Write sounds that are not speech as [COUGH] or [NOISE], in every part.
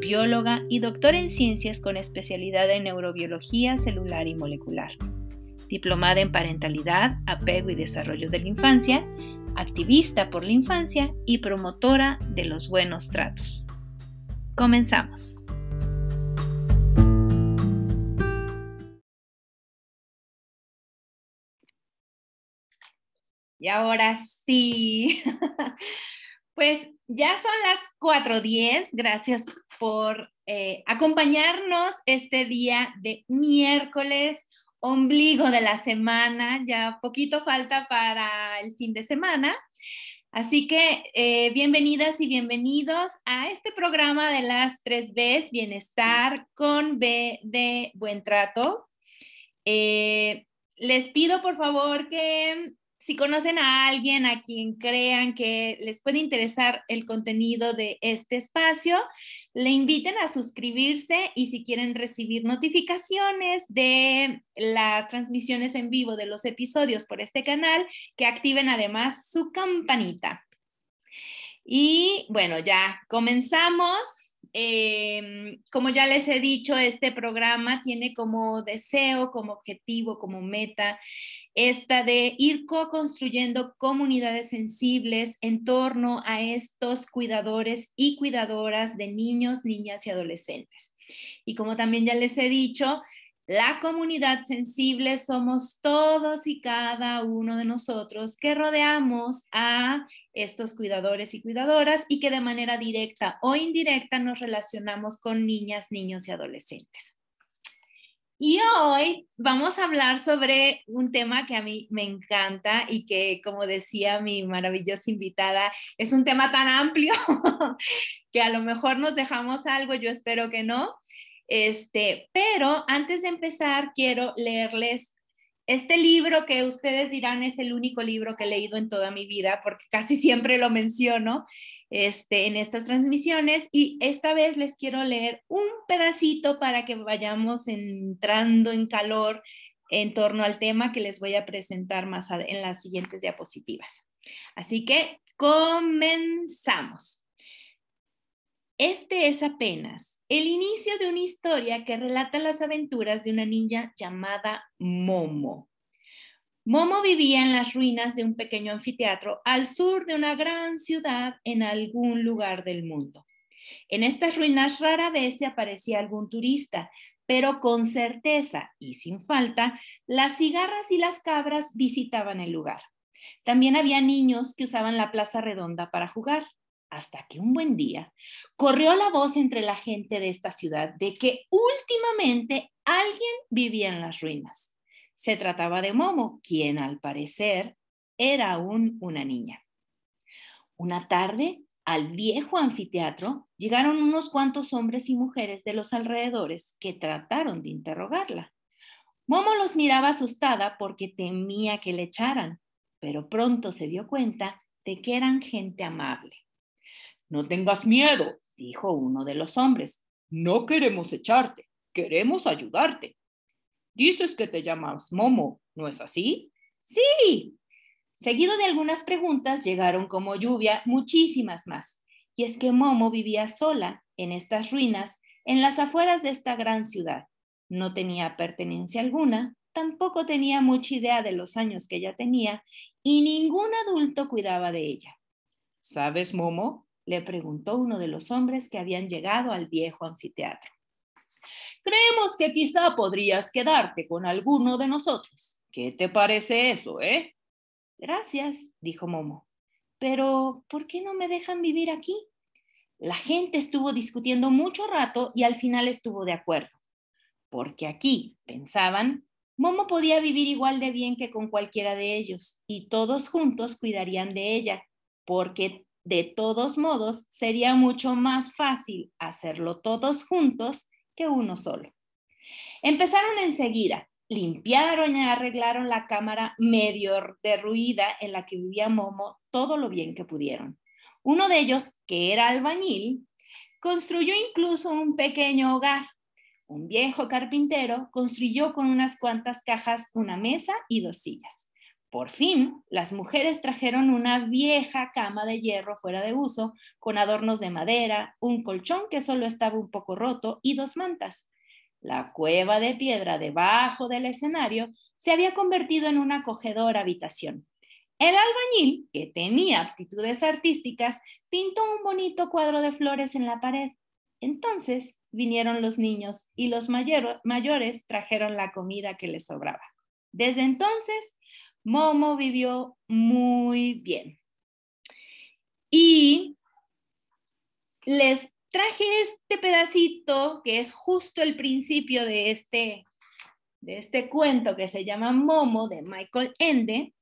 bióloga y doctora en ciencias con especialidad en neurobiología celular y molecular. Diplomada en parentalidad, apego y desarrollo de la infancia, activista por la infancia y promotora de los buenos tratos. Comenzamos. Y ahora sí, [LAUGHS] pues ya son las 4.10. Gracias por eh, acompañarnos este día de miércoles, ombligo de la semana. Ya poquito falta para el fin de semana. Así que eh, bienvenidas y bienvenidos a este programa de las tres Bs, bienestar con B de buen trato. Eh, les pido por favor que si conocen a alguien a quien crean que les puede interesar el contenido de este espacio, le inviten a suscribirse y si quieren recibir notificaciones de las transmisiones en vivo de los episodios por este canal, que activen además su campanita. Y bueno, ya comenzamos. Em, como ya les he dicho, este programa tiene como deseo, como objetivo, como meta, esta de ir co-construyendo comunidades sensibles en torno a estos cuidadores y cuidadoras de niños, niñas y adolescentes. Y como también ya les he dicho, la comunidad sensible somos todos y cada uno de nosotros que rodeamos a estos cuidadores y cuidadoras y que de manera directa o indirecta nos relacionamos con niñas, niños y adolescentes. Y hoy vamos a hablar sobre un tema que a mí me encanta y que, como decía mi maravillosa invitada, es un tema tan amplio [LAUGHS] que a lo mejor nos dejamos algo, yo espero que no, este, pero antes de empezar, quiero leerles este libro que ustedes dirán es el único libro que he leído en toda mi vida, porque casi siempre lo menciono este, en estas transmisiones. Y esta vez les quiero leer un pedacito para que vayamos entrando en calor en torno al tema que les voy a presentar más en las siguientes diapositivas. Así que comenzamos. Este es apenas el inicio de una historia que relata las aventuras de una niña llamada Momo. Momo vivía en las ruinas de un pequeño anfiteatro al sur de una gran ciudad en algún lugar del mundo. En estas ruinas rara vez se aparecía algún turista, pero con certeza y sin falta, las cigarras y las cabras visitaban el lugar. También había niños que usaban la plaza redonda para jugar hasta que un buen día corrió la voz entre la gente de esta ciudad de que últimamente alguien vivía en las ruinas. Se trataba de Momo, quien al parecer era aún una niña. Una tarde, al viejo anfiteatro, llegaron unos cuantos hombres y mujeres de los alrededores que trataron de interrogarla. Momo los miraba asustada porque temía que le echaran, pero pronto se dio cuenta de que eran gente amable. No tengas miedo, dijo uno de los hombres. No queremos echarte, queremos ayudarte. Dices que te llamas Momo, ¿no es así? Sí. Seguido de algunas preguntas, llegaron como lluvia muchísimas más. Y es que Momo vivía sola en estas ruinas, en las afueras de esta gran ciudad. No tenía pertenencia alguna, tampoco tenía mucha idea de los años que ella tenía y ningún adulto cuidaba de ella. ¿Sabes, Momo? Le preguntó uno de los hombres que habían llegado al viejo anfiteatro. Creemos que quizá podrías quedarte con alguno de nosotros. ¿Qué te parece eso, eh? Gracias, dijo Momo. Pero, ¿por qué no me dejan vivir aquí? La gente estuvo discutiendo mucho rato y al final estuvo de acuerdo. Porque aquí, pensaban, Momo podía vivir igual de bien que con cualquiera de ellos y todos juntos cuidarían de ella, porque de todos modos, sería mucho más fácil hacerlo todos juntos que uno solo. Empezaron enseguida limpiaron y arreglaron la cámara medio derruida en la que vivía Momo todo lo bien que pudieron. Uno de ellos, que era albañil, construyó incluso un pequeño hogar. Un viejo carpintero construyó con unas cuantas cajas una mesa y dos sillas. Por fin, las mujeres trajeron una vieja cama de hierro fuera de uso, con adornos de madera, un colchón que solo estaba un poco roto y dos mantas. La cueva de piedra debajo del escenario se había convertido en una acogedora habitación. El albañil, que tenía aptitudes artísticas, pintó un bonito cuadro de flores en la pared. Entonces vinieron los niños y los mayores trajeron la comida que les sobraba. Desde entonces, Momo vivió muy bien. Y les traje este pedacito que es justo el principio de este, de este cuento que se llama Momo de Michael Ende,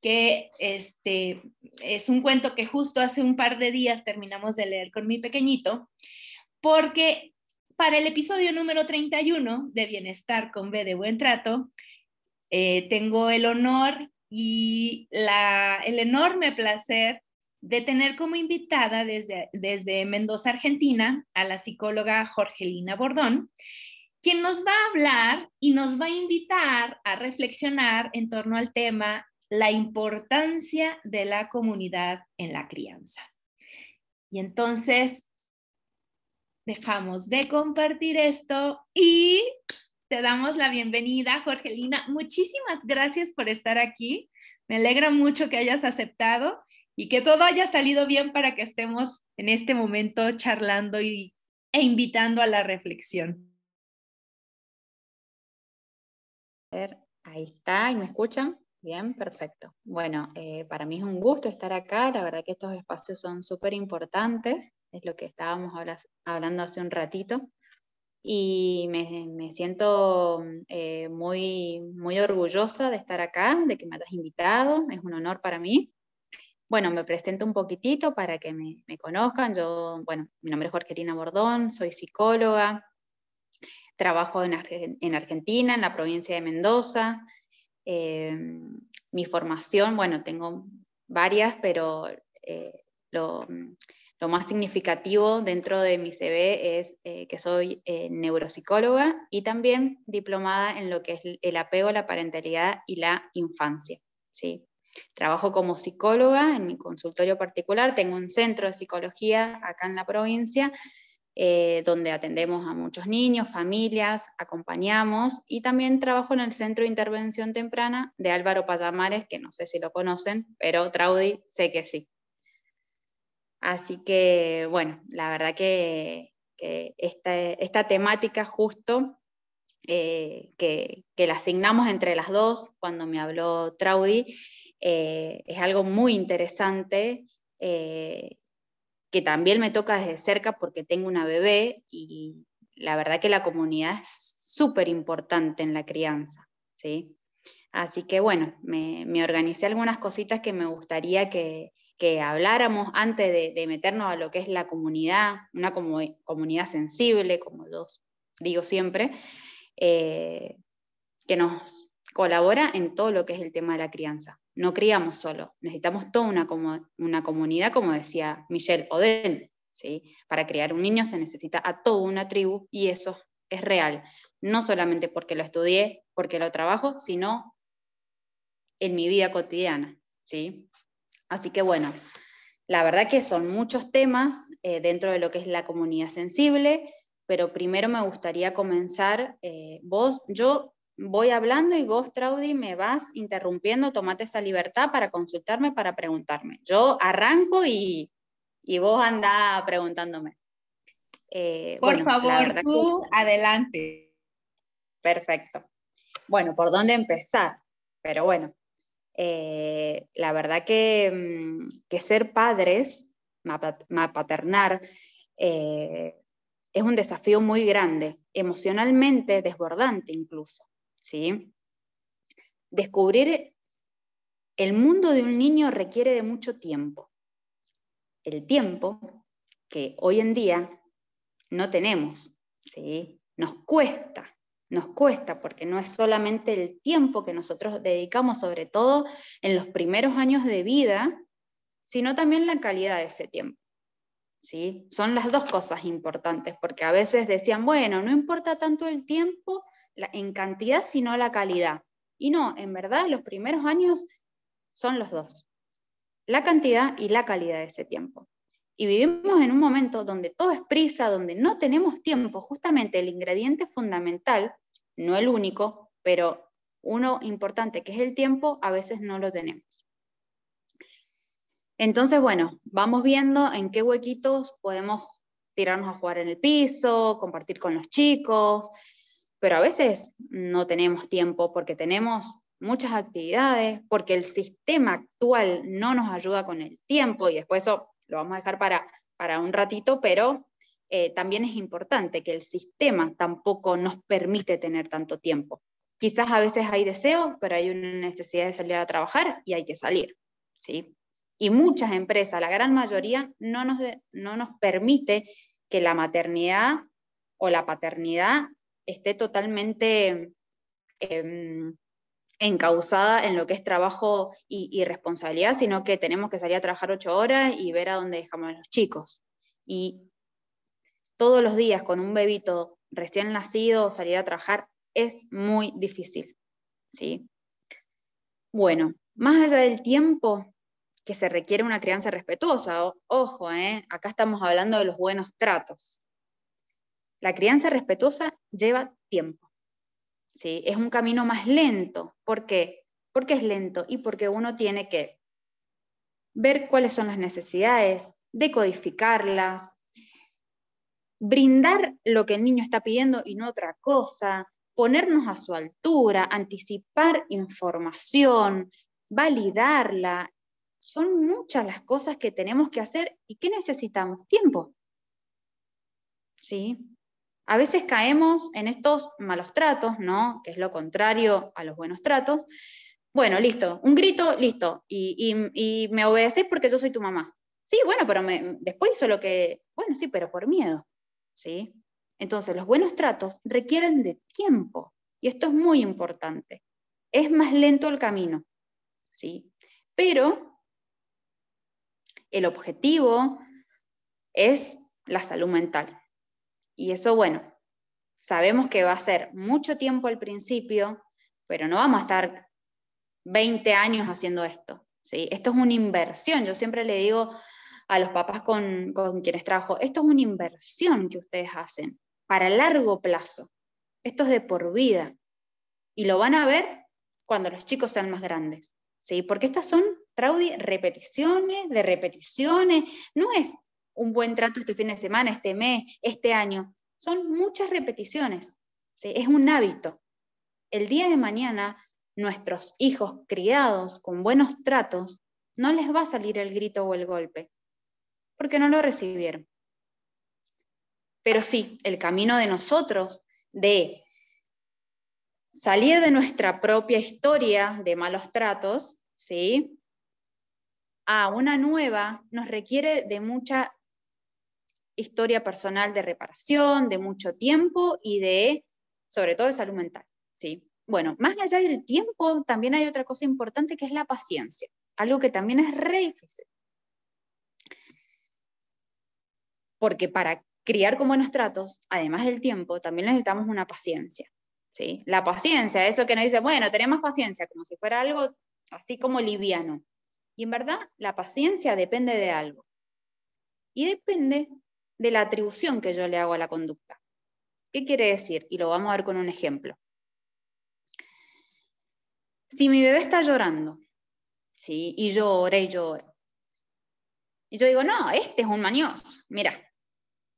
que este, es un cuento que justo hace un par de días terminamos de leer con mi pequeñito, porque para el episodio número 31 de Bienestar con B de Buen Trato, eh, tengo el honor y la, el enorme placer de tener como invitada desde, desde Mendoza, Argentina, a la psicóloga Jorgelina Bordón, quien nos va a hablar y nos va a invitar a reflexionar en torno al tema la importancia de la comunidad en la crianza. Y entonces, dejamos de compartir esto y te damos la bienvenida, Jorgelina. Muchísimas gracias por estar aquí. Me alegra mucho que hayas aceptado y que todo haya salido bien para que estemos en este momento charlando y, e invitando a la reflexión. Ahí está, ¿y me escuchan? Bien, perfecto. Bueno, eh, para mí es un gusto estar acá, la verdad que estos espacios son súper importantes, es lo que estábamos hablando hace un ratito, y me, siento eh, muy, muy orgullosa de estar acá, de que me hayas invitado, es un honor para mí. Bueno, me presento un poquitito para que me, conozcan. Yo, bueno, mi nombre es Jorgelina Bordón, soy psicóloga, trabajo en, Argentina, en la provincia de Mendoza. Eh, mi formación, bueno, tengo varias, pero eh, lo, más significativo dentro de mi CV es eh, que soy neuropsicóloga y también diplomada en lo que es el apego, la parentalidad y la infancia. ¿sí? Trabajo como psicóloga en mi consultorio particular, tengo un centro de psicología acá en la provincia, eh, donde atendemos a muchos niños, familias, acompañamos y también trabajo en el Centro de Intervención Temprana de Álvaro Payamares, que no sé si lo conocen, pero Traudy sé que sí. Así que, bueno, la verdad que, esta, temática justo eh, que, la asignamos entre las dos cuando me habló Traudy, eh, es algo muy interesante eh, que también me toca desde cerca porque tengo una bebé y la verdad que la comunidad es súper importante en la crianza, ¿sí? Así que bueno, me, organicé algunas cositas que me gustaría que, habláramos antes de, meternos a lo que es la comunidad, una comunidad sensible, como yo digo siempre, eh, que nos colabora en todo lo que es el tema de la crianza no criamos solo, necesitamos toda una, una comunidad, como decía Michelle Oden. ¿sí? Para criar un niño se necesita a toda una tribu y eso es real, no solamente porque lo estudié, porque lo trabajo, sino en mi vida cotidiana. ¿sí? Así que bueno, la verdad que son muchos temas eh, dentro de lo que es la comunidad sensible, pero primero me gustaría comenzar, eh, vos, yo voy hablando y vos, Traudy, me vas interrumpiendo, tomate esa libertad para consultarme, para preguntarme. Yo arranco y, vos anda preguntándome. Eh, por favor, tú adelante. Perfecto. Bueno, ¿por dónde empezar? Pero bueno, eh, la verdad que, mm, ser padres, maternar, eh, es un desafío muy grande, emocionalmente desbordante incluso. ¿sí? Descubrir el mundo de un niño requiere de mucho tiempo. El tiempo que hoy en día no tenemos, ¿sí? Nos cuesta, nos cuesta, porque no es solamente el tiempo que nosotros dedicamos, sobre todo en los primeros años de vida, sino también la calidad de ese tiempo. ¿sí? Son las dos cosas importantes, porque a veces decían, bueno, no importa tanto el tiempo en cantidad, sino la calidad. Y no, en verdad los primeros años son los dos, la cantidad y la calidad de ese tiempo. Y vivimos en un momento donde todo es prisa, donde no tenemos tiempo, justamente el ingrediente fundamental, no el único, pero uno importante que es el tiempo, a veces no lo tenemos. Entonces, bueno, vamos viendo en qué huequitos podemos tirarnos a jugar en el piso, compartir con los chicos, pero a veces no tenemos tiempo porque tenemos muchas actividades, porque el sistema actual no nos ayuda con el tiempo y después eso lo vamos a dejar para, para un ratito, pero eh, también es importante que el sistema tampoco nos permite tener tanto tiempo. Quizás a veces hay deseo, pero hay una necesidad de salir a trabajar y hay que salir, ¿sí? Y muchas empresas, la gran mayoría, no nos, no nos permite que la maternidad o la paternidad esté totalmente em, encausada en lo que es trabajo y, responsabilidad, sino que tenemos que salir a trabajar ocho horas y ver a dónde dejamos a los chicos. Y todos los días con un bebito recién nacido salir a trabajar es muy difícil. ¿sí? Bueno, más allá del tiempo, que se requiere una crianza respetuosa. ojo, ¿eh? acá estamos hablando de los buenos tratos. La crianza respetuosa lleva tiempo. ¿sí? Es un camino más lento. ¿Por qué? Porque es lento y porque uno tiene que ver cuáles son las necesidades, decodificarlas, brindar lo que el niño está pidiendo y no otra cosa, ponernos a su altura, anticipar información, validarla, son muchas las cosas que tenemos que hacer y que necesitamos tiempo. ¿Sí? A veces caemos en estos malos tratos, ¿no? Que es lo contrario a los buenos tratos. Bueno, listo, un grito, listo, y, me obedeces porque yo soy tu mamá. Sí, bueno, pero después hizo lo que, bueno, sí, pero por miedo, ¿sí? Entonces, los buenos tratos requieren de tiempo, y esto es muy importante. Es más lento el camino, ¿sí? Pero el objetivo es la salud mental. Y eso, bueno, sabemos que va a ser mucho tiempo al principio, pero no vamos a estar 20 años haciendo esto. ¿sí? Esto es una inversión. Yo siempre le digo a los papás con, quienes trabajo, esto es una inversión que ustedes hacen para largo plazo. Esto es de por vida. Y lo van a ver cuando los chicos sean más grandes. ¿sí? Porque estas son Traudy, repeticiones de repeticiones. No es un buen trato este fin de semana, este mes, este año. Son muchas repeticiones. Es un hábito. El día de mañana, nuestros hijos criados con buenos tratos, no les va a salir el grito o el golpe, porque no lo recibieron. Pero sí, el camino de nosotros de salir de nuestra propia historia de malos tratos, ¿sí? a una nueva nos requiere de mucha historia personal de reparación, de mucho tiempo y de, sobre todo, de salud mental. ¿sí? Bueno, más allá del tiempo, también hay otra cosa importante que es la paciencia, algo que también es re difícil. Porque para criar con buenos tratos, además del tiempo, también necesitamos una paciencia. ¿sí? La paciencia, eso que nos dice, bueno, tenemos paciencia, como si fuera algo así como liviano. Y en verdad, la paciencia depende de algo. Y depende de la atribución que yo le hago a la conducta. ¿Qué quiere decir? Y lo vamos a ver con un ejemplo. Si mi bebé está llorando, ¿sí? y llora y llora, y yo digo, no, este es un mañoso, mira,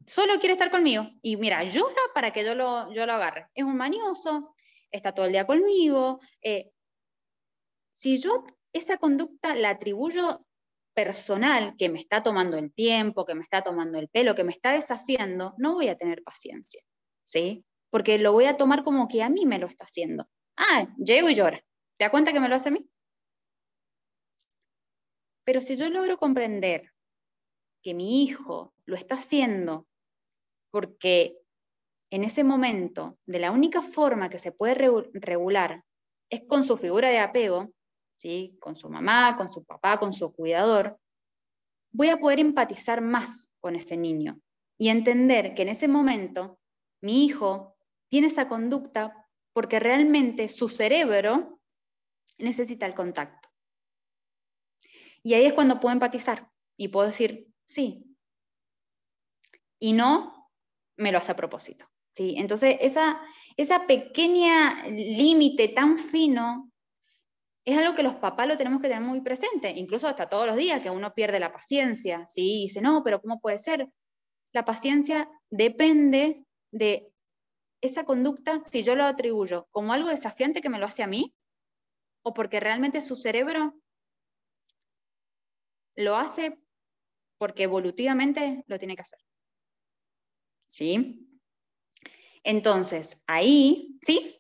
solo quiere estar conmigo, y mira, llora para que yo lo, yo lo agarre. Es un mañoso, está todo el día conmigo. Eh, si yo esa conducta la atribuyo personal, que me está tomando el tiempo, que me está tomando el pelo, que me está desafiando, no voy a tener paciencia, ¿sí? Porque lo voy a tomar como que a mí me lo está haciendo. Ah, llego y llora. ¿Te da cuenta que me lo hace a mí? Pero si yo logro comprender que mi hijo lo está haciendo porque en ese momento, de la única forma que se puede regular es con su figura de apego, ¿sí? con su mamá, con su papá, con su cuidador, voy a poder empatizar más con ese niño y entender que en ese momento mi hijo tiene esa conducta porque realmente su cerebro necesita el contacto. Y ahí es cuando puedo empatizar y puedo decir, sí. Y no me lo hace a propósito. ¿sí? Entonces, esa, esa pequeña límite tan fino es algo que los papás lo tenemos que tener muy presente, incluso hasta todos los días, que uno pierde la paciencia, ¿sí? Dice, no, pero ¿cómo puede ser? La paciencia depende de esa conducta, si yo lo atribuyo como algo desafiante que me lo hace a mí, o porque realmente su cerebro lo hace porque evolutivamente lo tiene que hacer. ¿Sí? Entonces, ahí, ¿sí?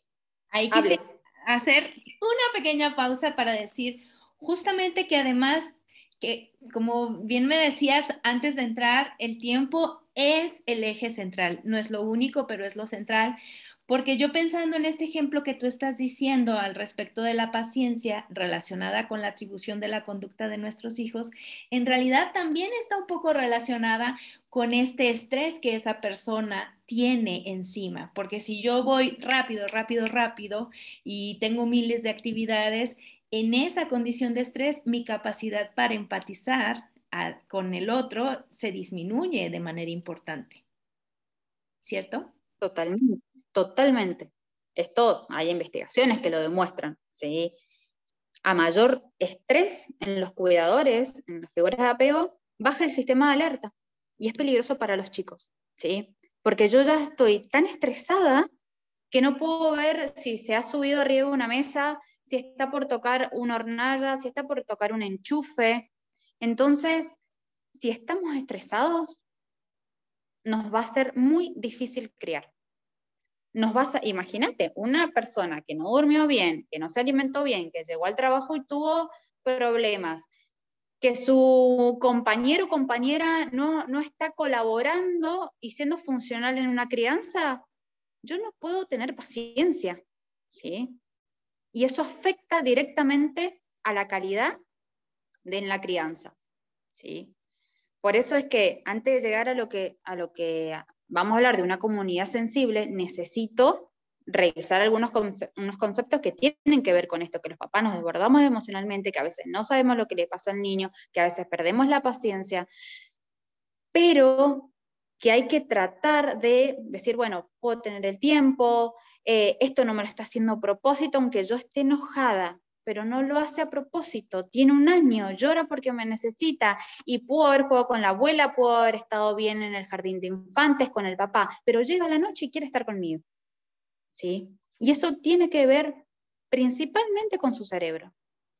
Ahí quise hacer una pequeña pausa para decir justamente que además, que como bien me decías antes de entrar, el tiempo es el eje central, no es lo único, pero es lo central, porque yo pensando en este ejemplo que tú estás diciendo al respecto de la paciencia relacionada con la atribución de la conducta de nuestros hijos, en realidad también está un poco relacionada con este estrés que esa persona tiene encima, porque si yo voy rápido, rápido, rápido y tengo miles de actividades, en esa condición de estrés mi capacidad para empatizar con el otro se disminuye de manera importante. ¿Cierto? Totalmente. Totalmente. Esto hay investigaciones que lo demuestran. ¿sí? A mayor estrés en los cuidadores, en las figuras de apego, baja el sistema de alerta y es peligroso para los chicos. ¿sí? Porque yo ya estoy tan estresada que no puedo ver si se ha subido arriba una mesa, si está por tocar una hornalla, si está por tocar un enchufe. Entonces, si estamos estresados, nos va a ser muy difícil criar nos vas a, imagínate, una persona que no durmió bien, que no se alimentó bien, que llegó al trabajo y tuvo problemas, que su compañero o compañera no, no está colaborando y siendo funcional en una crianza, yo no puedo tener paciencia, ¿sí? Y eso afecta directamente a la calidad de la crianza, ¿sí? Por eso es que antes de llegar a lo que, a lo que vamos a hablar de una comunidad sensible, necesito revisar algunos unos conceptos que tienen que ver con esto, que los papás nos desbordamos emocionalmente, que a veces no sabemos lo que le pasa al niño, que a veces perdemos la paciencia, pero que hay que tratar de decir, bueno, puedo tener el tiempo, eh, esto no me lo está haciendo propósito, aunque yo esté enojada, pero no lo hace a propósito, tiene un año, llora porque me necesita y pudo haber jugado con la abuela, pudo haber estado bien en el jardín de infantes con el papá, pero llega la noche y quiere estar conmigo. ¿Sí? Y eso tiene que ver principalmente con su cerebro.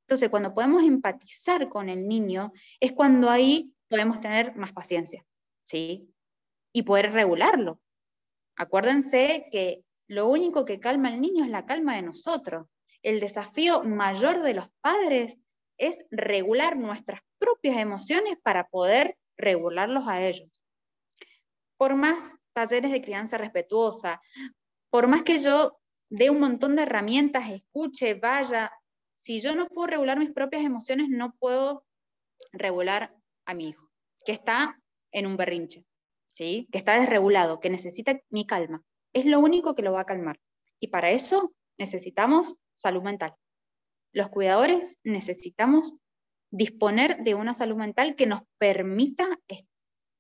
Entonces, cuando podemos empatizar con el niño, es cuando ahí podemos tener más paciencia, ¿sí? Y poder regularlo. Acuérdense que lo único que calma al niño es la calma de nosotros el desafío mayor de los padres es regular nuestras propias emociones para poder regularlos a ellos. Por más talleres de crianza respetuosa, por más que yo dé un montón de herramientas, escuche, vaya, si yo no puedo regular mis propias emociones, no puedo regular a mi hijo, que está en un berrinche, ¿sí? que está desregulado, que necesita mi calma. Es lo único que lo va a calmar. Y para eso necesitamos salud mental. Los cuidadores necesitamos disponer de una salud mental que nos permita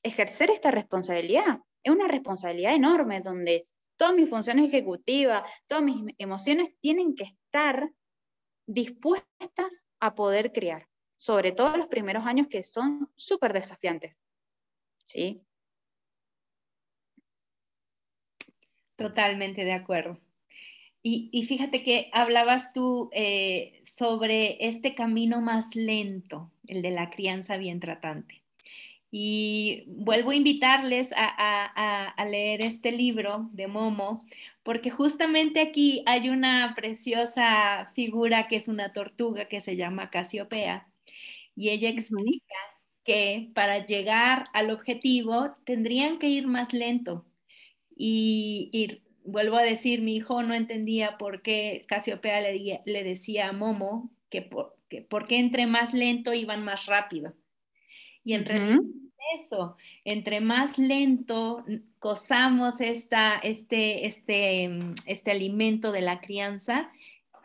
ejercer esta responsabilidad. Es una responsabilidad enorme donde todas mis funciones ejecutivas, todas mis emociones tienen que estar dispuestas a poder criar, sobre todo los primeros años que son súper desafiantes. ¿Sí? Totalmente de acuerdo. Y, fíjate que hablabas tú eh, sobre este camino más lento, el de la crianza bien tratante. Y vuelvo a invitarles a, leer este libro de Momo, porque justamente aquí hay una preciosa figura que es una tortuga que se llama Casiopea. Y ella explica que para llegar al objetivo tendrían que ir más lento, Y, vuelvo a decir, mi hijo no entendía por qué Casiopea le, le decía a Momo que por, que entre más lento iban más rápido. Y en realidad eso, entre más lento cosamos esta, este, este, este alimento de la crianza,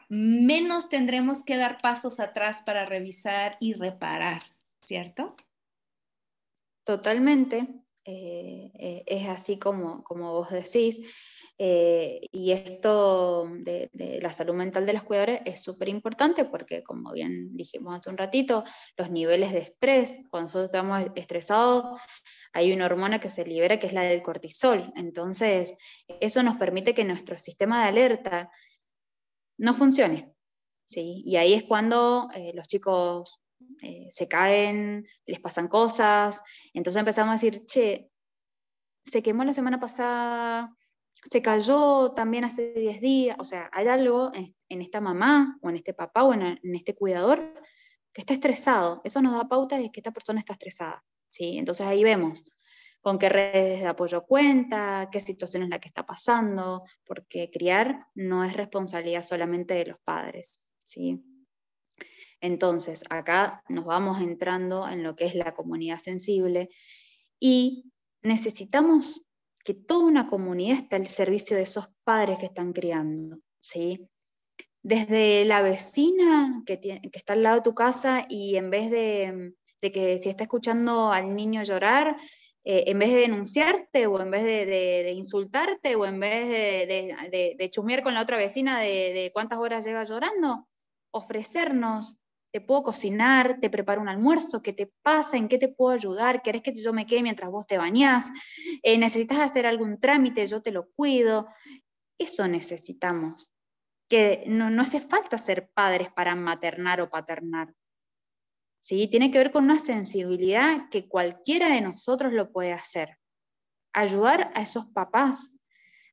menos tendremos que dar pasos atrás para revisar y reparar, ¿cierto? Totalmente. Eh, eh, es así como, como vos decís. Eh, y esto de, la salud mental de los cuidadores es súper importante porque, como bien dijimos hace un ratito, los niveles de estrés, cuando nosotros estamos estresados, hay una hormona que se libera que es la del cortisol. Entonces, eso nos permite que nuestro sistema de alerta no funcione. ¿sí? Y ahí es cuando los chicos eh, se caen, les pasan cosas. Entonces empezamos a decir, che, se quemó la semana pasada, se cayó también hace 10 días. O sea, hay algo en, esta mamá o en este papá o en, este cuidador que está estresado. Eso nos da pauta de que esta persona está estresada. ¿sí? Entonces ahí vemos con qué redes de apoyo cuenta, qué situación es la que está pasando, porque criar no es responsabilidad solamente de los padres. ¿sí? Entonces, acá nos vamos entrando en lo que es la comunidad sensible y necesitamos que toda una comunidad esté al servicio de esos padres que están criando, ¿sí? Desde la vecina que, está al lado de tu casa y en vez de, que si está escuchando al niño llorar, eh, en vez de denunciarte o en vez de, insultarte o en vez de, de, chusmear con la otra vecina de, cuántas horas lleva llorando, ofrecernos te puedo cocinar, te preparo un almuerzo, ¿qué te pasa? ¿En qué te puedo ayudar? ¿Querés que yo me quede mientras vos te bañás? Eh, ¿Necesitas hacer algún trámite? Yo te lo cuido. Eso necesitamos. Que no, no hace falta ser padres para maternar o paternar. ¿Sí? Tiene que ver con una sensibilidad que cualquiera de nosotros lo puede hacer. Ayudar a esos papás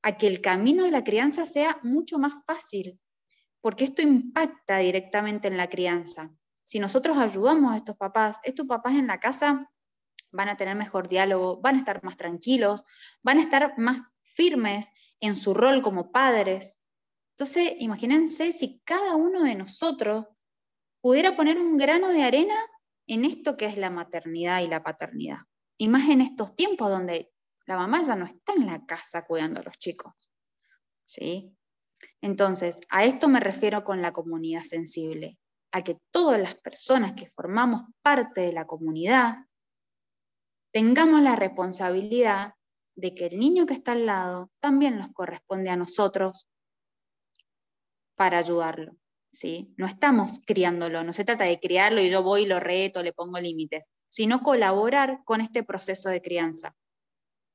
a que el camino de la crianza sea mucho más fácil, porque esto impacta directamente en la crianza. Si nosotros ayudamos a estos papás, estos papás en la casa van a tener mejor diálogo, van a estar más tranquilos, van a estar más firmes en su rol como padres. Entonces, imagínense si cada uno de nosotros pudiera poner un grano de arena en esto que es la maternidad y la paternidad. Y más en estos tiempos donde la mamá ya no está en la casa cuidando a los chicos. ¿sí? Entonces, a esto me refiero con la comunidad sensible, a que todas las personas que formamos parte de la comunidad tengamos la responsabilidad de que el niño que está al lado también nos corresponde a nosotros para ayudarlo. ¿sí? No estamos criándolo, no se trata de criarlo y yo voy y lo reto, le pongo límites, sino colaborar con este proceso de crianza.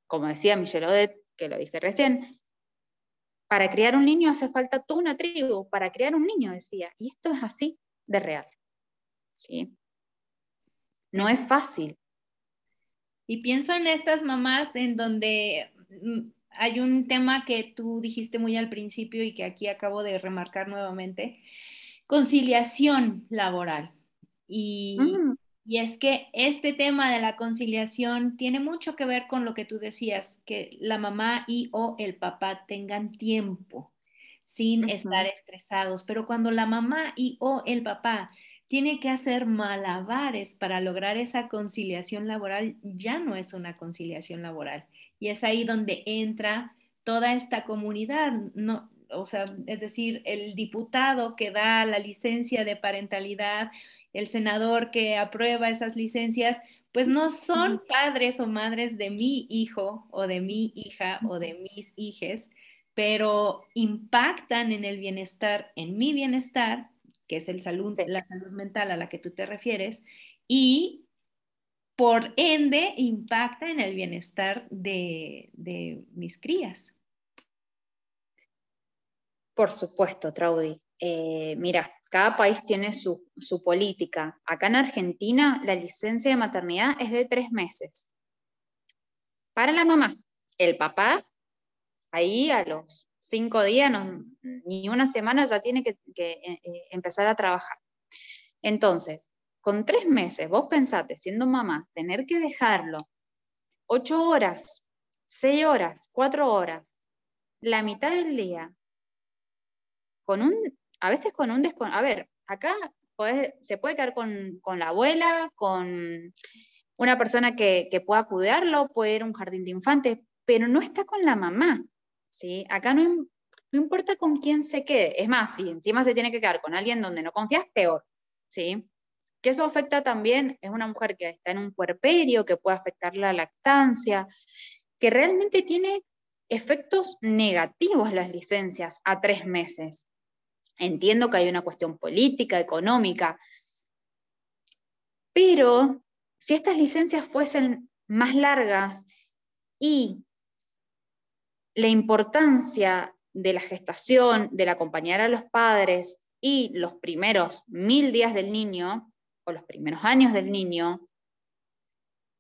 Como decía Michelle Odet, que lo dije recién, para criar un niño hace falta toda una tribu, para criar un niño, decía. Y esto es así de real. ¿sí? No es fácil. Y pienso en estas mamás en donde mm, hay un tema que tú dijiste muy al principio y que aquí acabo de remarcar nuevamente, conciliación laboral. Y, mm. Y es que este tema de la conciliación tiene mucho que ver con lo que tú decías, que la mamá y o el papá tengan tiempo sin estar estresados, pero cuando la mamá y o el papá tiene que hacer malabares para lograr esa conciliación laboral, ya no es una conciliación laboral. Y es ahí donde entra toda esta comunidad, no, o sea, es decir, el diputado que da la licencia de parentalidad el senador que aprueba esas licencias, pues no son padres o madres de mi hijo o de mi hija o de mis hijes, pero impactan en el bienestar, en mi bienestar, que es el salud, la salud mental a la que tú te refieres, y por ende impacta en el bienestar de, de mis crías. Por supuesto, Traudy. Eh, mira, cada país tiene su, política. Acá en Argentina la licencia de maternidad es de tres meses. Para la mamá, el papá, ahí a los cinco días, ni una semana ya tiene que, eh, eh, empezar a trabajar. Entonces, con tres meses, vos pensate, siendo mamá, tener que dejarlo ocho horas seis horas, cuatro horas, la mitad del día, con un, a veces con un descon... A ver, acá se puede quedar con, la abuela, con una persona que, pueda cuidarlo, puede ir a un jardín de infantes, pero no está con la mamá, ¿sí? Acá no, no importa con quién se quede. Es más, si encima se tiene que quedar con alguien donde no confías, peor, ¿sí? Que eso afecta también, es una mujer que está en un puerperio, que puede afectar la lactancia, que realmente tiene efectos negativos las licencias a tres meses. Entiendo que hay una cuestión política, económica, pero si estas licencias fuesen más largas y la importancia de la gestación, del acompañar a los padres y los primeros mil días del niño o los primeros años del niño,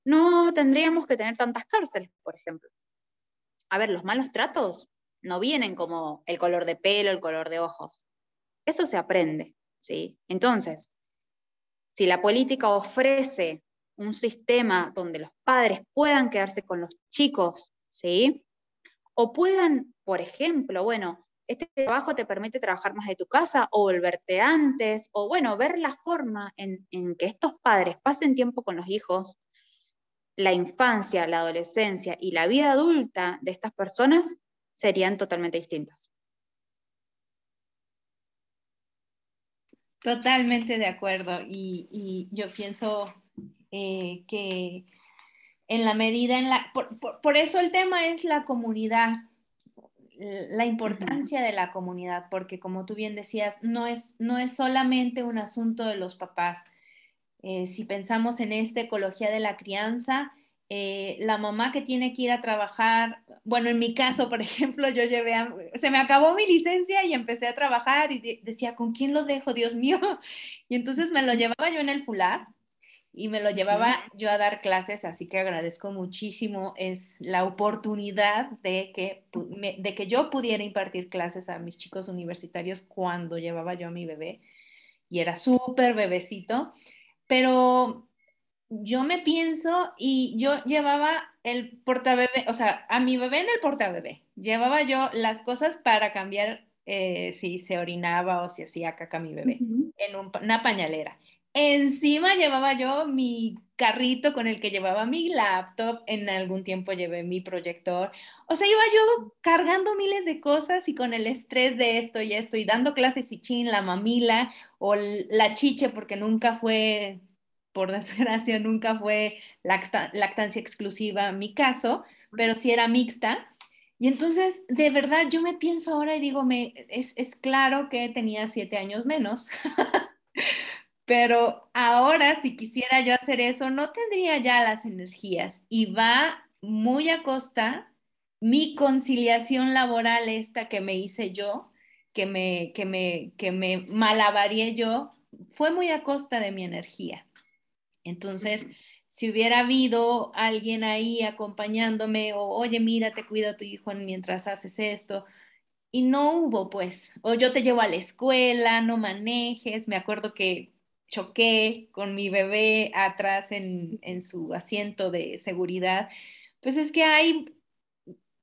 no tendríamos que tener tantas cárceles, por ejemplo. A ver, los malos tratos no vienen como el color de pelo, el color de ojos. Eso se aprende, ¿sí? Entonces, si la política ofrece un sistema donde los padres puedan quedarse con los chicos, ¿sí? O puedan, por ejemplo, bueno, este trabajo te permite trabajar más de tu casa o volverte antes, o bueno, ver la forma en, en que estos padres pasen tiempo con los hijos, la infancia, la adolescencia y la vida adulta de estas personas serían totalmente distintas. Totalmente de acuerdo. Y, yo pienso eh, que en la medida en la... Por, eso el tema es la comunidad, la importancia de la comunidad, porque como tú bien decías, no es, no es solamente un asunto de los papás. Eh, si pensamos en esta ecología de la crianza, eh, la mamá que tiene que ir a trabajar, bueno, en mi caso, por [LAUGHS] ejemplo, yo llevé, se me acabó mi licencia y empecé a trabajar y decía, ¿con quién lo dejo, Dios mío? [LAUGHS] Y entonces me lo llevaba yo en el fular y me lo llevaba yo a dar clases, así que agradezco muchísimo es la oportunidad de que, de que yo pudiera impartir clases a mis chicos universitarios cuando llevaba yo a mi bebé y era súper bebecito, pero yo me pienso y yo llevaba el portabebé, o sea, a mi bebé en el portabebé. Llevaba yo las cosas para cambiar eh, si se orinaba o si hacía caca mi bebé en una pañalera. Encima llevaba yo mi carrito con el que llevaba mi laptop, en algún tiempo llevé mi proyector. O sea, iba yo cargando miles de cosas y con el estrés de esto y esto y dando clases y chin, la mamila o la chiche, porque nunca fue por desgracia nunca fue lactancia exclusiva mi caso, pero sí era mixta. Y entonces, de verdad, yo me pienso ahora y digo, me, es, es claro que tenía siete años menos, [LAUGHS] pero ahora si quisiera yo hacer eso, no tendría ya las energías y va muy a costa mi conciliación laboral esta que me hice yo, que me, que me, que me malabaré yo, fue muy a costa de mi energía. Entonces, si hubiera habido alguien ahí acompañándome o, oye, mira, te cuida tu hijo mientras haces esto, y no hubo, pues, o yo te llevo a la escuela, no manejes, me acuerdo que choqué con mi bebé atrás en, su asiento de seguridad, pues es que hay,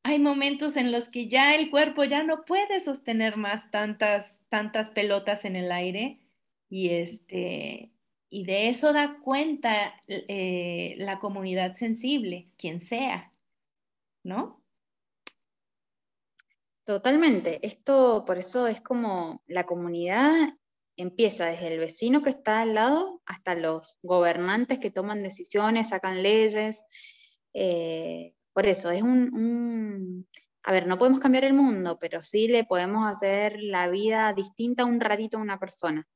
hay momentos en los que ya el cuerpo ya no puede sostener más tantas, tantas pelotas en el aire y este, y de eso da cuenta eh, la comunidad sensible, quien sea, ¿no? Totalmente. Esto, por eso es como la comunidad empieza desde el vecino que está al lado hasta los gobernantes que toman decisiones, sacan leyes. Eh, por eso es un, a ver, no podemos cambiar el mundo, pero sí le podemos hacer la vida distinta un ratito a una persona.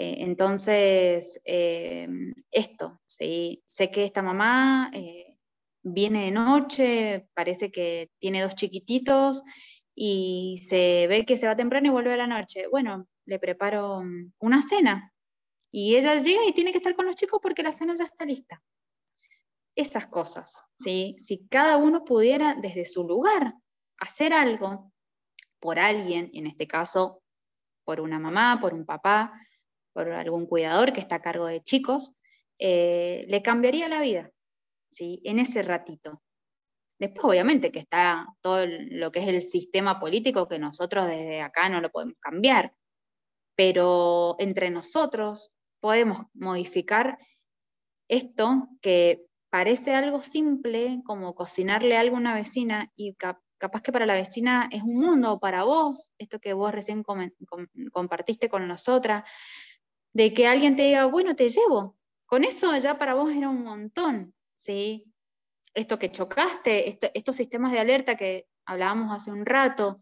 Eh, entonces, eh, esto, ¿sí? sé que esta mamá eh, viene de noche, parece que tiene dos chiquititos y se ve que se va temprano y vuelve a la noche. Bueno, le preparo una cena y ella llega y tiene que estar con los chicos porque la cena ya está lista. Esas cosas, ¿sí? Si cada uno pudiera desde su lugar hacer algo por alguien, en este caso por una mamá, por un papá, por algún cuidador que está a cargo de chicos, eh, le cambiaría la vida, ¿sí? En ese ratito. Después, obviamente, que está todo lo que es el sistema político que nosotros desde acá no lo podemos cambiar, pero entre nosotros podemos modificar esto que parece algo simple, como cocinarle algo a una vecina y capaz que para la vecina es un mundo, para vos, esto que vos recién compartiste con nosotras, de que alguien te diga, bueno, te llevo, con eso ya para vos era un montón, ¿sí? Esto que chocaste, estos sistemas de alerta que hablábamos hace un rato,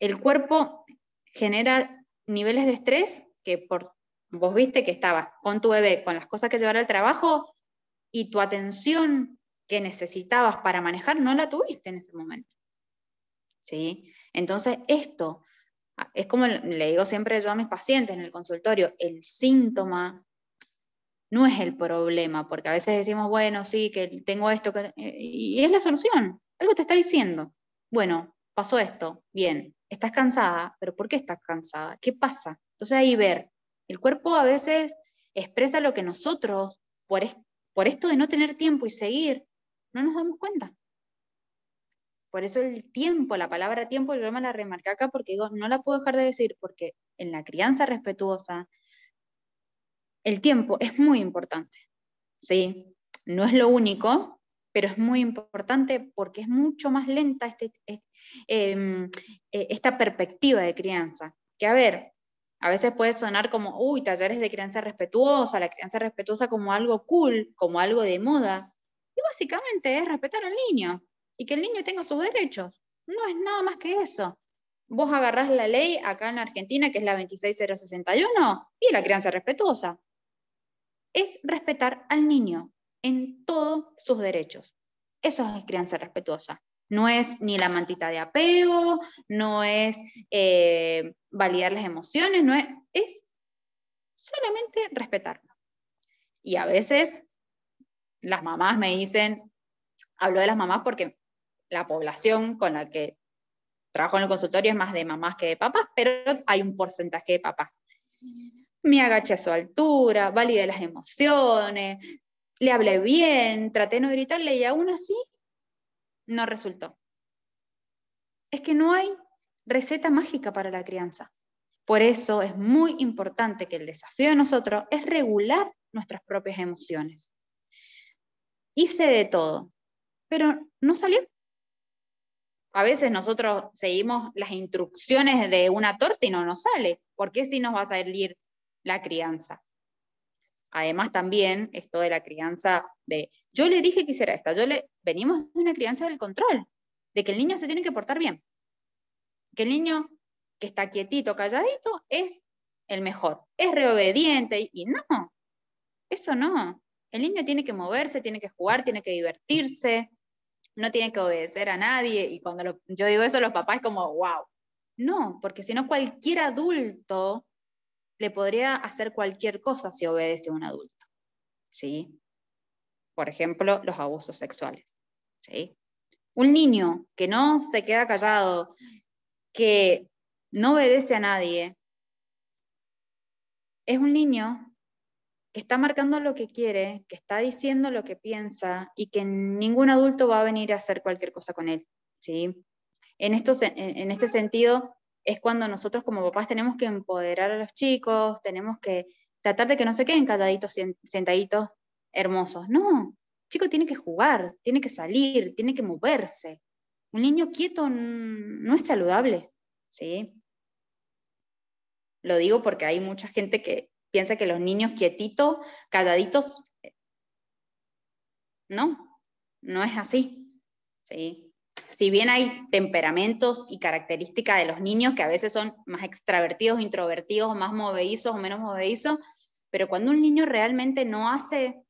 el cuerpo genera niveles de estrés que por vos viste que estabas con tu bebé, con las cosas que llevar al trabajo y tu atención que necesitabas para manejar no la tuviste en ese momento. ¿Sí? Entonces, esto es como le digo siempre yo a mis pacientes en el consultorio, el síntoma no es el problema, porque a veces decimos, bueno, sí, que tengo esto, y es la solución, algo te está diciendo. Bueno, pasó esto, bien, estás cansada, pero ¿por qué estás cansada? ¿Qué pasa? Entonces ahí ver, el cuerpo a veces expresa lo que nosotros, por, por esto de no tener tiempo y seguir, no nos damos cuenta. Por eso el tiempo, la palabra tiempo, yo me la remarqué acá porque digo, no la puedo dejar de decir, porque en la crianza respetuosa, el tiempo es muy importante, ¿sí? No es lo único, pero es muy importante porque es mucho más lenta este, em, e, esta perspectiva de crianza. Que a ver, a veces puede sonar como, uy, talleres de crianza respetuosa, la crianza respetuosa como algo cool, como algo de moda. Y básicamente es respetar al niño y que el niño tenga sus derechos. No es nada más que eso. Vos agarrás la ley acá en Argentina, que es la 26061, y la crianza respetuosa es respetar al niño en todos sus derechos. Eso es crianza respetuosa. No es ni la mantita de apego, no es eh, validar las emociones, no es, es solamente respetarlo. Y a veces las mamás me dicen, hablo de las mamás porque la población con la que trabajo en el consultorio es más de mamás que de papás, pero hay un porcentaje de papás me agaché a su altura, validé las emociones, le hablé bien, traté de no gritarle y aún así no resultó. Es que no hay receta mágica para la crianza. Por eso es muy importante que el desafío de nosotros es regular nuestras propias emociones. Hice de todo, pero no salió. A veces nosotros seguimos las instrucciones de una torta y no nos sale. ¿Por qué si nos va a salir la crianza. Además también esto de la crianza de, yo le dije que hiciera esta, yo le, venimos de una crianza del control, de que el niño se tiene que portar bien, que el niño que está quietito, calladito, es el mejor, es reobediente y no, eso no. El niño tiene que moverse, tiene que jugar, tiene que divertirse, no tiene que obedecer a nadie. Y cuando yo digo eso, los papás como, wow. No, porque si no, cualquier adulto le podría hacer cualquier cosa si obedece a un adulto. ¿Sí? Por ejemplo, los abusos sexuales. ¿Sí? Un niño que no se queda callado, que no obedece a nadie, es un niño que está marcando lo que quiere, que está diciendo lo que piensa y que ningún adulto va a venir a hacer cualquier cosa con él. ¿sí? En, esto, en este sentido, es cuando nosotros como papás tenemos que empoderar a los chicos, tenemos que tratar de que no se queden calladitos, sentaditos, hermosos. No, el chico tiene que jugar, tiene que salir, tiene que moverse. Un niño quieto no es saludable, ¿sí? Lo digo porque hay mucha gente que piensa que los niños quietitos, calladitos, no, no es así, ¿sí? si bien hay temperamentos y características de los niños que a veces son más extravertidos, introvertidos, más movedizos o menos movedizos, pero cuando un niño realmente no hace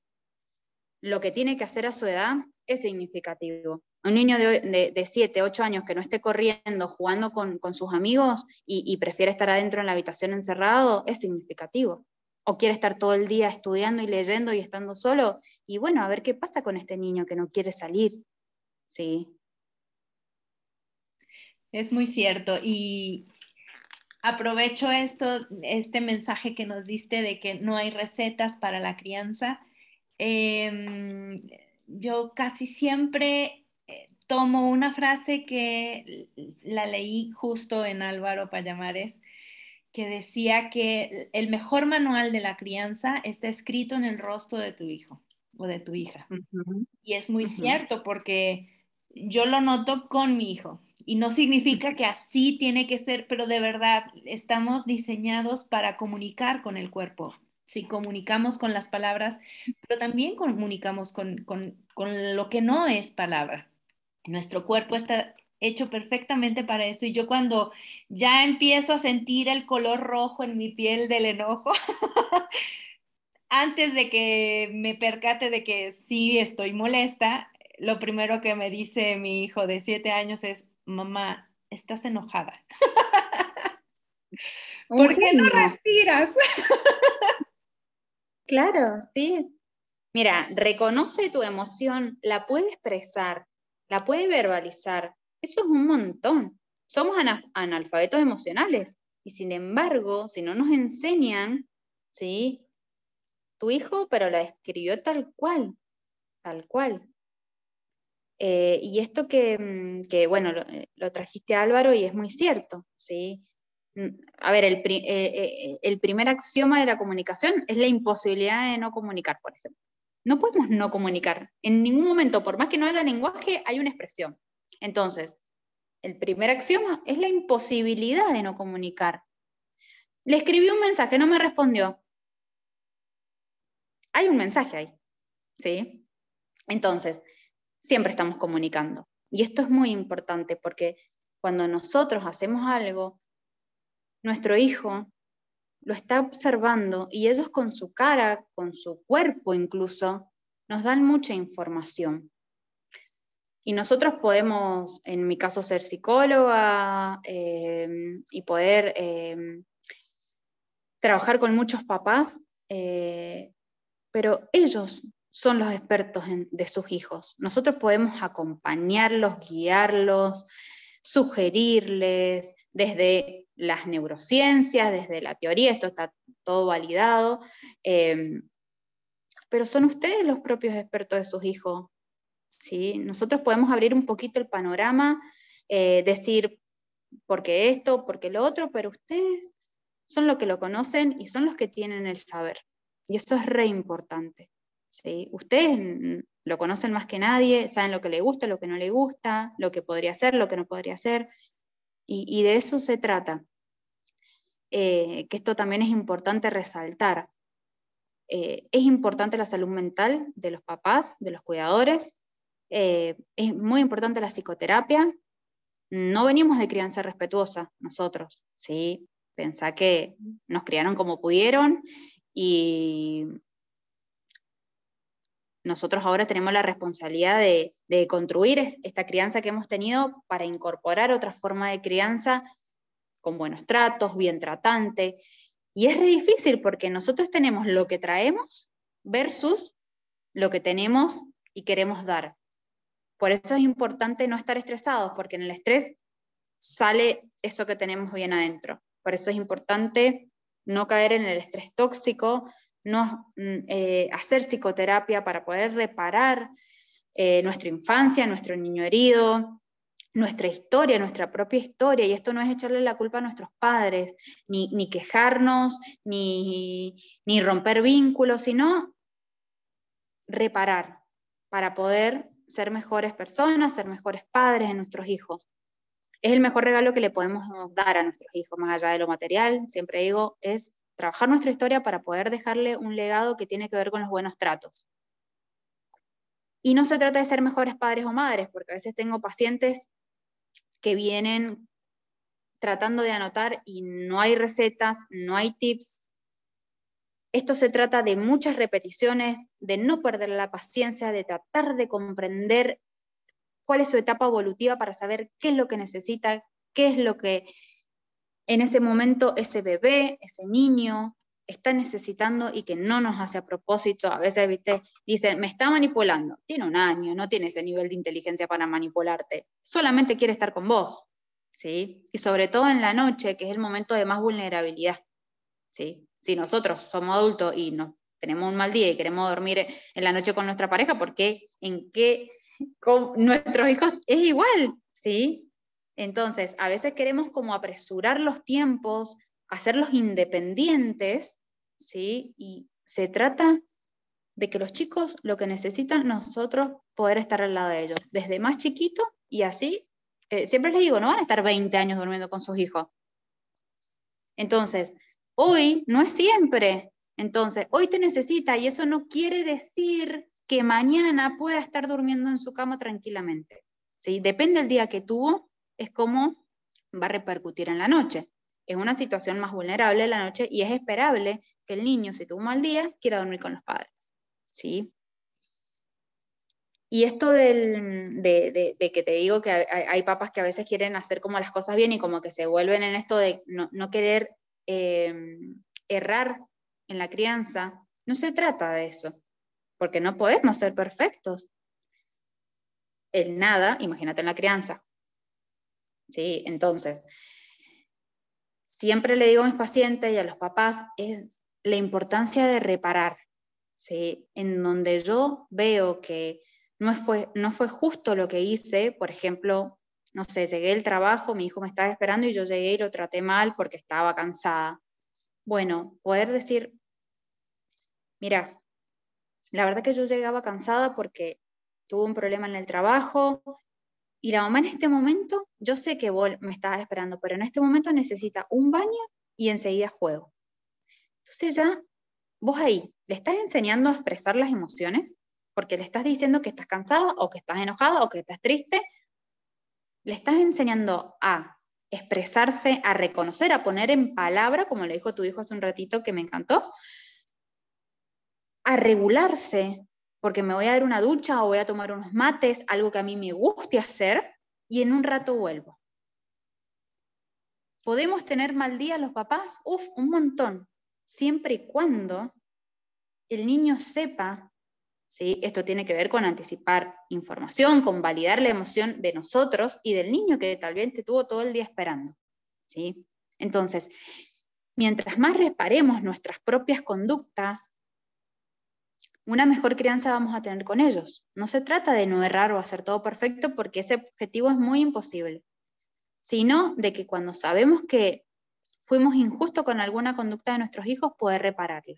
lo que tiene que hacer a su edad, es significativo. Un niño de, 7, 8 años que no esté corriendo, jugando con, sus amigos y, y, prefiere estar adentro en la habitación encerrado, es significativo. O quiere estar todo el día estudiando y leyendo y estando solo. Y bueno, a ver qué pasa con este niño que no quiere salir. Sí, es muy cierto. Y aprovecho esto, este mensaje que nos diste de que no hay recetas para la crianza. Em, yo casi siempre tomo una frase que la leí justo en Álvaro Payamares, que decía que el mejor manual de la crianza está escrito en el rostro de tu hijo o de tu hija. Y es muy cierto porque yo lo noto con mi hijo. Y no significa que así tiene que ser, pero de verdad estamos diseñados para comunicar con el cuerpo. Si comunicamos con las palabras, pero también comunicamos con, con, con lo que no es palabra. Nuestro cuerpo está hecho perfectamente para eso. Y yo cuando ya empiezo a sentir el color rojo en mi piel del enojo, [LAUGHS] antes de que me percate de que sí estoy molesta, lo primero que me dice mi hijo de siete años es, mamá, estás enojada. [LAUGHS] ¿Por qué no respiras? [LAUGHS] claro, sí. Mira, reconoce tu emoción, la puede expresar, la puede verbalizar. Eso es un montón. Somos analfabetos emocionales y sin embargo, si no nos enseñan, ¿sí? Tu hijo, pero la describió tal cual, tal cual. Eh, y esto que, mm, que bueno, eh, lo, trajiste Álvaro y es muy cierto, ¿sí? Mm, a ver, el, eh, el, primer axioma de la comunicación es la imposibilidad de no comunicar, por ejemplo. No podemos no comunicar. En ningún momento, por más que no haya lenguaje, hay una expresión. Entonces, el primer axioma es la imposibilidad de no comunicar. Le escribí un mensaje, no me respondió. Hay un mensaje ahí, ¿sí? Entonces, siempre estamos comunicando. Y esto es muy importante porque cuando nosotros hacemos algo, nuestro hijo lo está observando y ellos con su cara, con su cuerpo incluso, nos dan mucha información. Y nosotros podemos, en mi caso, ser psicóloga eh, y poder eh, trabajar con muchos papás, eh, pero ellos son los expertos de sus hijos. Nosotros podemos acompañarlos, guiarlos, sugerirles desde las neurociencias, desde la teoría, esto está todo validado, pero son ustedes los propios expertos de sus hijos. ¿Sí? Nosotros podemos abrir un poquito el panorama, eh, decir, por qué esto, por qué lo otro, pero ustedes son los que lo conocen y son los que tienen el saber. Y eso es re importante. Ustedes lo conocen más que nadie, saben lo que le gusta, lo que no le gusta, lo que podría hacer, lo que no podría hacer, y, de eso se trata. Eh, que esto también es importante resaltar. Eh, es importante la salud mental de los papás, de los cuidadores, eh, es muy importante la psicoterapia. No venimos de crianza respetuosa nosotros, ¿sí? Pensá que nos criaron como pudieron y nosotros ahora tenemos la responsabilidad de, construir esta crianza que hemos tenido para incorporar otra forma de crianza con buenos tratos, bien tratante. Y es difícil porque nosotros tenemos lo que traemos versus lo que tenemos y queremos dar. Por eso es importante no estar estresados, porque en el estrés sale eso que tenemos bien adentro. Por eso es importante no caer en el estrés tóxico, no, mm, eh, hacer psicoterapia para poder reparar eh, nuestra infancia, nuestro niño herido, nuestra historia, nuestra propia historia. Y esto no es echarle la culpa a nuestros padres, ni, quejarnos, ni romper vínculos, sino reparar para poder ser mejores personas, ser mejores padres de nuestros hijos. Es el mejor regalo que le podemos dar a nuestros hijos, más allá de lo material, siempre digo, es trabajar nuestra historia para poder dejarle un legado que tiene que ver con los buenos tratos. Y no se trata de ser mejores padres o madres, porque a veces tengo pacientes que vienen tratando de anotar y no hay recetas, no hay tips. Esto se trata de muchas repeticiones, de no perder la paciencia, de tratar de comprender cuál es su etapa evolutiva para saber qué es lo que necesita, qué es lo que en ese momento ese bebé, ese niño, está necesitando y que no nos hace a propósito. A veces, viste, dicen, me está manipulando. Tiene un año, no tiene ese nivel de inteligencia para manipularte. Solamente quiere estar con vos. ¿sí? Y sobre todo en la noche, que es el momento de más vulnerabilidad. ¿sí? Si nosotros somos adultos y nos tenemos un mal día y queremos dormir en la noche con nuestra pareja, ¿por qué? ¿En qué con nuestros hijos es igual, ¿sí? Entonces, a veces queremos como apresurar los tiempos, hacerlos independientes, ¿sí? Y se trata de que los chicos lo que necesitan nosotros poder estar al lado de ellos, desde más chiquito y así, eh, siempre les digo, no van a estar 20 años durmiendo con sus hijos. Entonces, hoy no es siempre. Entonces, hoy te necesita y eso no quiere decir que mañana pueda estar durmiendo en su cama tranquilamente. ¿sí? Depende del día que tuvo, es cómo va a repercutir en la noche. Es una situación más vulnerable en la noche y es esperable que el niño, si tuvo un mal día, quiera dormir con los padres. ¿sí? Y esto de, que te digo que hay, papas que a veces quieren hacer como las cosas bien y como que se vuelven en esto de no, querer em, errar en la crianza, no se trata de eso, porque no podemos ser perfectos. El nada, imagínate en la crianza. ¿Sí? Entonces, siempre le digo a mis pacientes y a los papás es la importancia de reparar, ¿sí? en donde yo veo que no fue, no fue justo lo que hice, por ejemplo, no sé, llegué al trabajo, mi hijo me estaba esperando y yo llegué y lo traté mal porque estaba cansada. Bueno, poder decir, mira, la verdad que yo llegaba cansada porque tuve un problema en el trabajo y la mamá en este momento, yo sé que vos me estabas esperando, pero en este momento necesita un baño y enseguida juego. Entonces ya, vos ahí, ¿le estás enseñando a expresar las emociones? Porque le estás diciendo que estás cansada o que estás enojada o que estás triste. Le estás enseñando a expresarse, a reconocer, a poner en palabra, como le dijo tu hijo hace un ratito que me encantó, a regularse, porque me voy a dar una ducha o voy a tomar unos mates, algo que a mí me guste hacer, y en un rato vuelvo. ¿Podemos tener mal día los papás? Uf, un montón, siempre y cuando el niño sepa, ¿sí? esto tiene que ver con anticipar información, con validar la emoción de nosotros y del niño que tal vez te tuvo todo el día esperando. ¿sí? Entonces, mientras más reparemos nuestras propias conductas, una mejor crianza vamos a tener con ellos. No se trata de no errar o hacer todo perfecto porque ese objetivo es muy imposible, sino de que cuando sabemos que fuimos injustos con alguna conducta de nuestros hijos, poder repararla.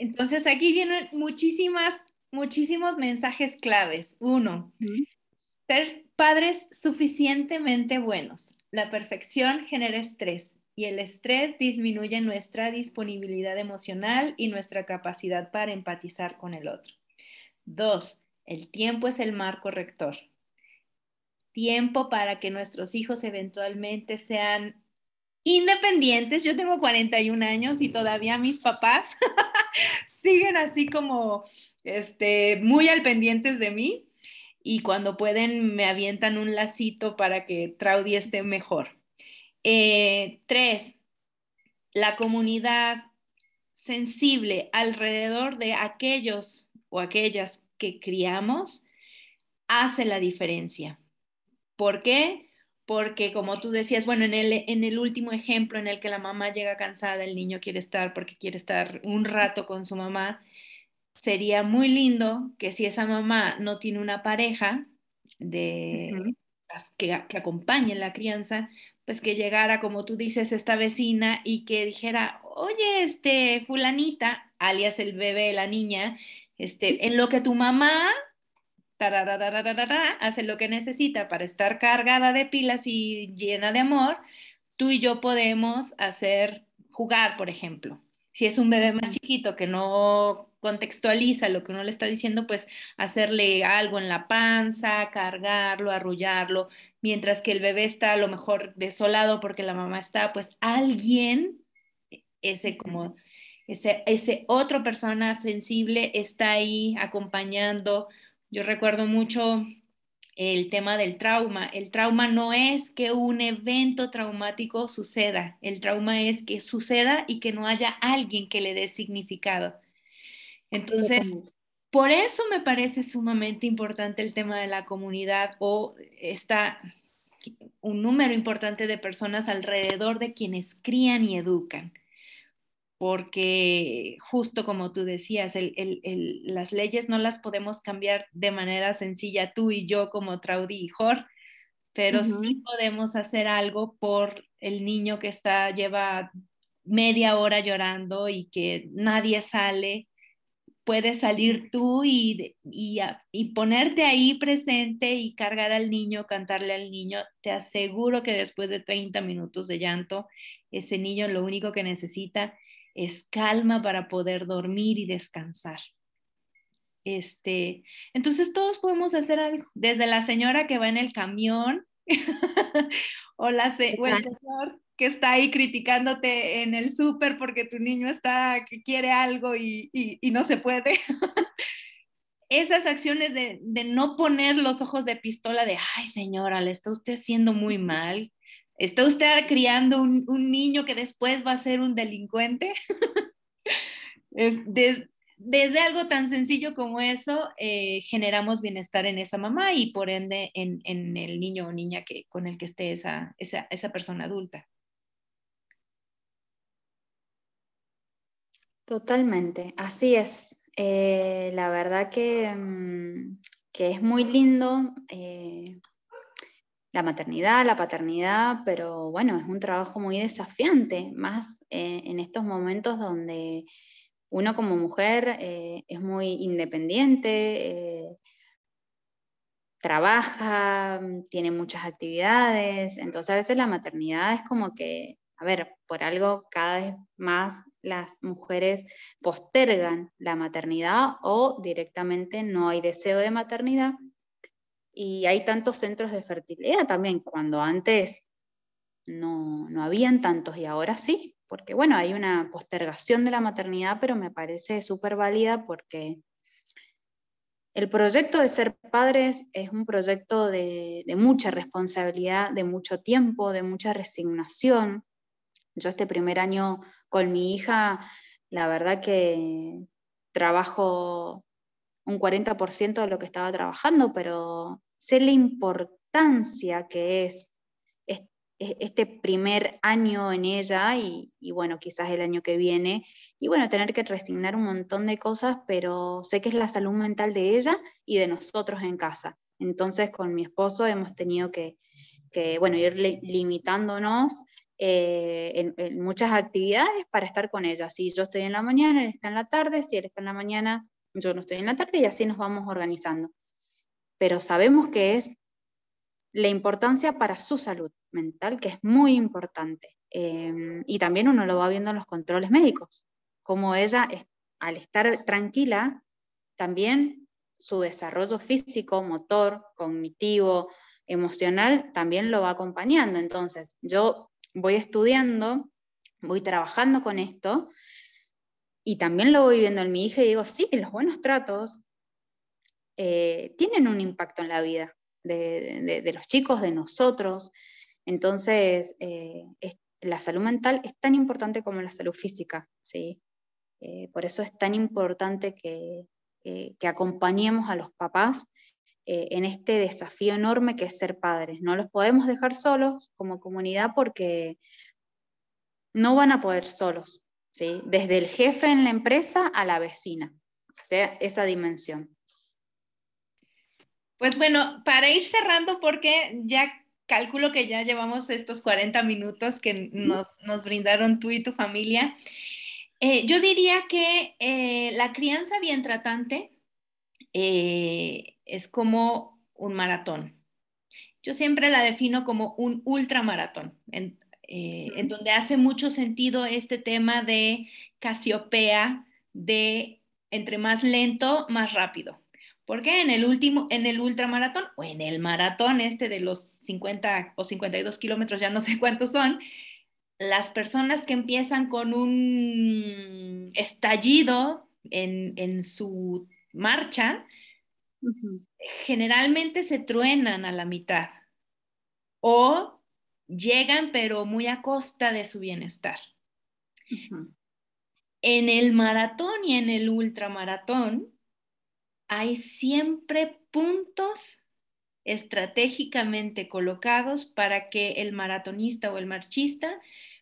Entonces aquí vienen muchísimas, muchísimos mensajes claves. Uno, ser padres suficientemente buenos. La perfección genera estrés y el estrés disminuye nuestra disponibilidad emocional y nuestra capacidad para empatizar con el otro. Dos, el tiempo es el marco rector. Tiempo para que nuestros hijos eventualmente sean independientes. Yo tengo 41 años y todavía mis papás [LAUGHS] siguen así como este, muy al pendientes de mí y cuando pueden me avientan un lacito para que Traudy esté mejor. Eh, tres, la comunidad sensible alrededor de aquellos o aquellas que criamos hace la diferencia. ¿Por qué? Porque como tú decías, bueno, en el, en el último ejemplo en el que la mamá llega cansada, el niño quiere estar porque quiere estar un rato con su mamá, sería muy lindo que si esa mamá no tiene una pareja de, que, que acompañe la crianza, pues que llegara, como tú dices, esta vecina y que dijera, oye, este, fulanita, alias el bebé, la niña, este, en lo que tu mamá hace lo que necesita para estar cargada de pilas y llena de amor, tú y yo podemos hacer jugar, por ejemplo. Si es un bebé más chiquito que no contextualiza lo que uno le está diciendo, pues hacerle algo en la panza, cargarlo, arrullarlo, mientras que el bebé está a lo mejor desolado porque la mamá está, pues alguien, ese como, ese, ese otro persona sensible está ahí acompañando. Yo recuerdo mucho el tema del trauma. El trauma no es que un evento traumático suceda, el trauma es que suceda y que no haya alguien que le dé significado. Entonces, por eso me parece sumamente importante el tema de la comunidad o está un número importante de personas alrededor de quienes crían y educan. Porque justo como tú decías, las leyes no las podemos cambiar de manera sencilla tú y yo como Traudy y Jor, pero sí podemos hacer algo por el niño que está, lleva media hora llorando y que nadie sale. Puedes salir tú y, y, ponerte ahí presente y cargar al niño, cantarle al niño. Te aseguro que después de 30 minutos de llanto, ese niño lo único que necesita es calma para poder dormir y descansar. Este, entonces todos podemos hacer algo, desde la señora que va en el camión [LAUGHS] o, la o el señor que está ahí criticándote en el súper porque tu niño está que quiere algo y, no se puede. [LAUGHS] Esas acciones de, de, no poner los ojos de pistola de, ay señora, le está usted haciendo muy mal, ¿Está usted criando un, niño que después va a ser un delincuente? [LAUGHS] es, desde algo tan sencillo como eso, eh, generamos bienestar en esa mamá y por ende en, el niño o niña que, con el que esté esa, esa, persona adulta. Totalmente, así es. Eh, la verdad que, mm, que, es muy lindo eh, la maternidad, la paternidad, pero bueno, es un trabajo muy desafiante, más eh, en estos momentos donde uno como mujer eh, es muy independiente, eh, trabaja, tiene muchas actividades, entonces a veces la maternidad es como que, a ver, por algo cada vez más las mujeres postergan la maternidad o directamente no hay deseo de maternidad y hay tantos centros de fertilidad también, cuando antes no, no habían tantos y ahora sí, porque bueno, hay una postergación de la maternidad, pero me parece súper válida porque el proyecto de ser padres es un proyecto de, de, mucha responsabilidad, de mucho tiempo, de mucha resignación. Yo este primer año con mi hija, la verdad que trabajo un 40% de lo que estaba trabajando, pero sé la importancia que es este primer año en ella y, bueno, quizás el año que viene, y bueno, tener que resignar un montón de cosas, pero sé que es la salud mental de ella y de nosotros en casa. Entonces con mi esposo hemos tenido que, bueno, ir limitándonos eh, en, muchas actividades para estar con ella. Si yo estoy en la mañana, él está en la tarde, si él está en la mañana, yo no estoy en la tarde y así nos vamos organizando. Pero sabemos que es la importancia para su salud mental, que es muy importante. Em, y también uno lo va viendo en los controles médicos, como ella, al estar tranquila, también su desarrollo físico, motor, cognitivo, emocional, también lo va acompañando. Entonces, yo voy estudiando, voy trabajando con esto y también lo voy viendo en mi hija y digo, sí, los buenos tratos eh, tienen un impacto en la vida de, los chicos, de nosotros. Entonces, eh, la salud mental es tan importante como la salud física, ¿sí? Eh, por eso es tan importante que, que acompañemos a los papás en este desafío enorme que es ser padres. No los podemos dejar solos como comunidad porque no van a poder solos. Desde el jefe en la empresa a la vecina, o sea, esa dimensión. Pues bueno, para ir cerrando, porque ya calculo que ya llevamos estos 40 minutos que nos, brindaron tú y tu familia, eh, yo diría que eh, la crianza bien tratante eh, es como un maratón. Yo siempre la defino como un ultramaratón. En, eh, en donde hace mucho sentido este tema de Casiopea, de entre más lento, más rápido. Porque en el último, en el ultramaratón o en el maratón este de los 50 o 52 kilómetros, ya no sé cuántos son, las personas que empiezan con un estallido en, su marcha, generalmente se truenan a la mitad o llegan pero muy a costa de su bienestar. En el maratón y en el ultramaratón hay siempre puntos estratégicamente colocados para que el maratonista o el marchista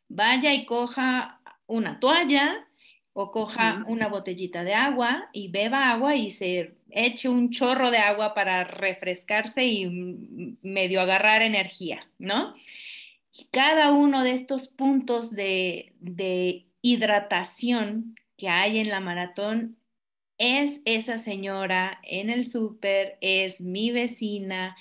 vaya y coja una toalla o coja una botellita de agua y beba agua y se eche un chorro de agua para refrescarse y medio agarrar energía, ¿no? Cada uno de estos puntos de, de hidratación que hay en la maratón es esa señora en el súper, es mi vecina,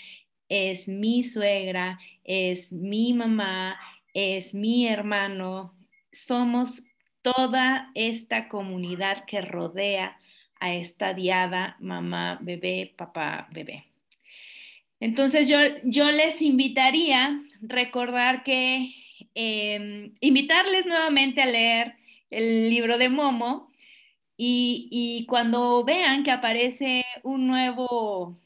es mi suegra, es mi mamá, es mi hermano. Somos toda esta comunidad que rodea a esta diada mamá, bebé, papá, bebé. Entonces yo, yo les invitaría recordar que, em, invitarles nuevamente a leer el libro de Momo y, cuando vean que aparece un nuevo,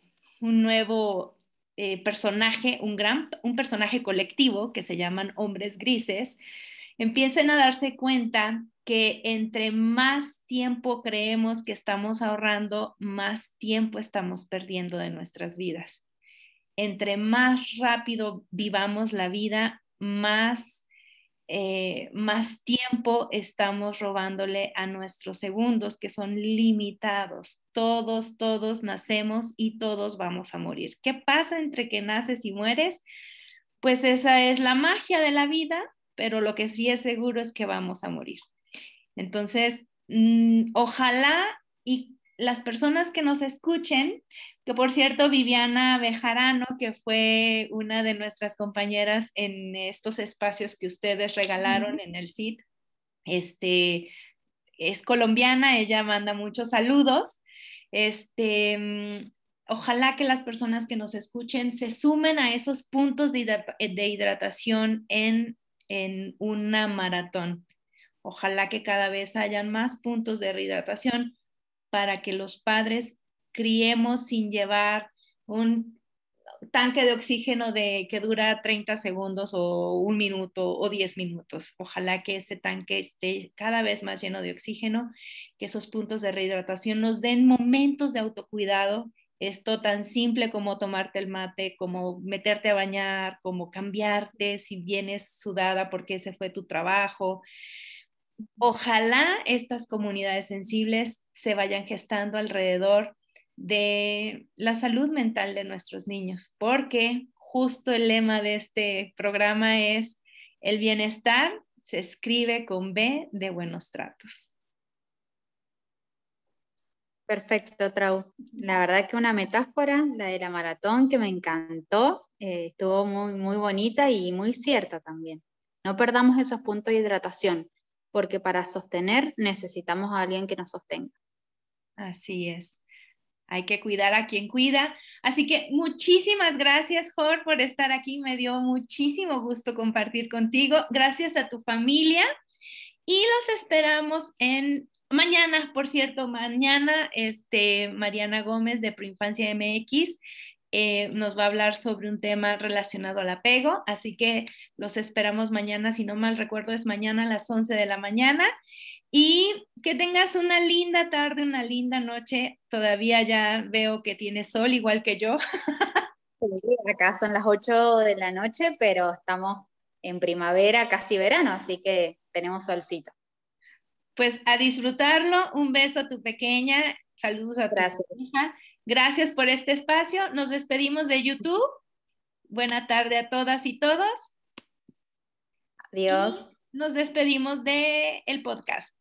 un nuevo eh, personaje, un, gran, un personaje colectivo que se llaman hombres grises, empiecen a darse cuenta que entre más tiempo creemos que estamos ahorrando, más tiempo estamos perdiendo de nuestras vidas. Entre más rápido vivamos la vida, más, eh, más tiempo estamos robándole a nuestros segundos, que son limitados. Todos, todos nacemos y todos vamos a morir. ¿Qué pasa entre que naces y mueres? Pues esa es la magia de la vida, pero lo que sí es seguro es que vamos a morir. Entonces, mm, ojalá y las personas que nos escuchen, que por cierto, Viviana Bejarano, que fue una de nuestras compañeras en estos espacios que ustedes regalaron en el CIT, este, es colombiana, ella manda muchos saludos. Este, mm, ojalá que las personas que nos escuchen se sumen a esos puntos de, hidratación en, en una maratón. Ojalá que cada vez hayan más puntos de rehidratación para que los padres criemos sin llevar un tanque de oxígeno de que dura 30 segundos o un minuto o 10 minutos. Ojalá que ese tanque esté cada vez más lleno de oxígeno, que esos puntos de rehidratación nos den momentos de autocuidado. Esto tan simple como tomarte el mate, como meterte a bañar, como cambiarte si vienes sudada porque ese fue tu trabajo, Ojalá estas comunidades sensibles se vayan gestando alrededor de la salud mental de nuestros niños, porque justo el lema de este programa es el bienestar se escribe con B de buenos tratos. Perfecto, Trau. La verdad que una metáfora, la de la maratón, que me encantó, eh, estuvo muy, muy bonita y muy cierta también. No perdamos esos puntos de hidratación porque para sostener necesitamos a alguien que nos sostenga. Así es. Hay que cuidar a quien cuida. Así que muchísimas gracias, Jor, por estar aquí. Me dio muchísimo gusto compartir contigo. Gracias a tu familia. Y los esperamos en mañana, por cierto, mañana, este, Mariana Gómez de Proinfancia MX eh, nos va a hablar sobre un tema relacionado al apego, así que los esperamos mañana, si no mal recuerdo es mañana a las 11 de la mañana y que tengas una linda tarde, una linda noche, todavía ya veo que tiene sol igual que yo. [LAUGHS] acá son las 8 de la noche, pero estamos en primavera, casi verano, así que tenemos solcito. Pues a disfrutarlo, un beso a tu pequeña, saludos a tu hija Gracias por este espacio. Nos despedimos de YouTube. Buena tarde a todas y todos. Adiós. nos despedimos de el podcast.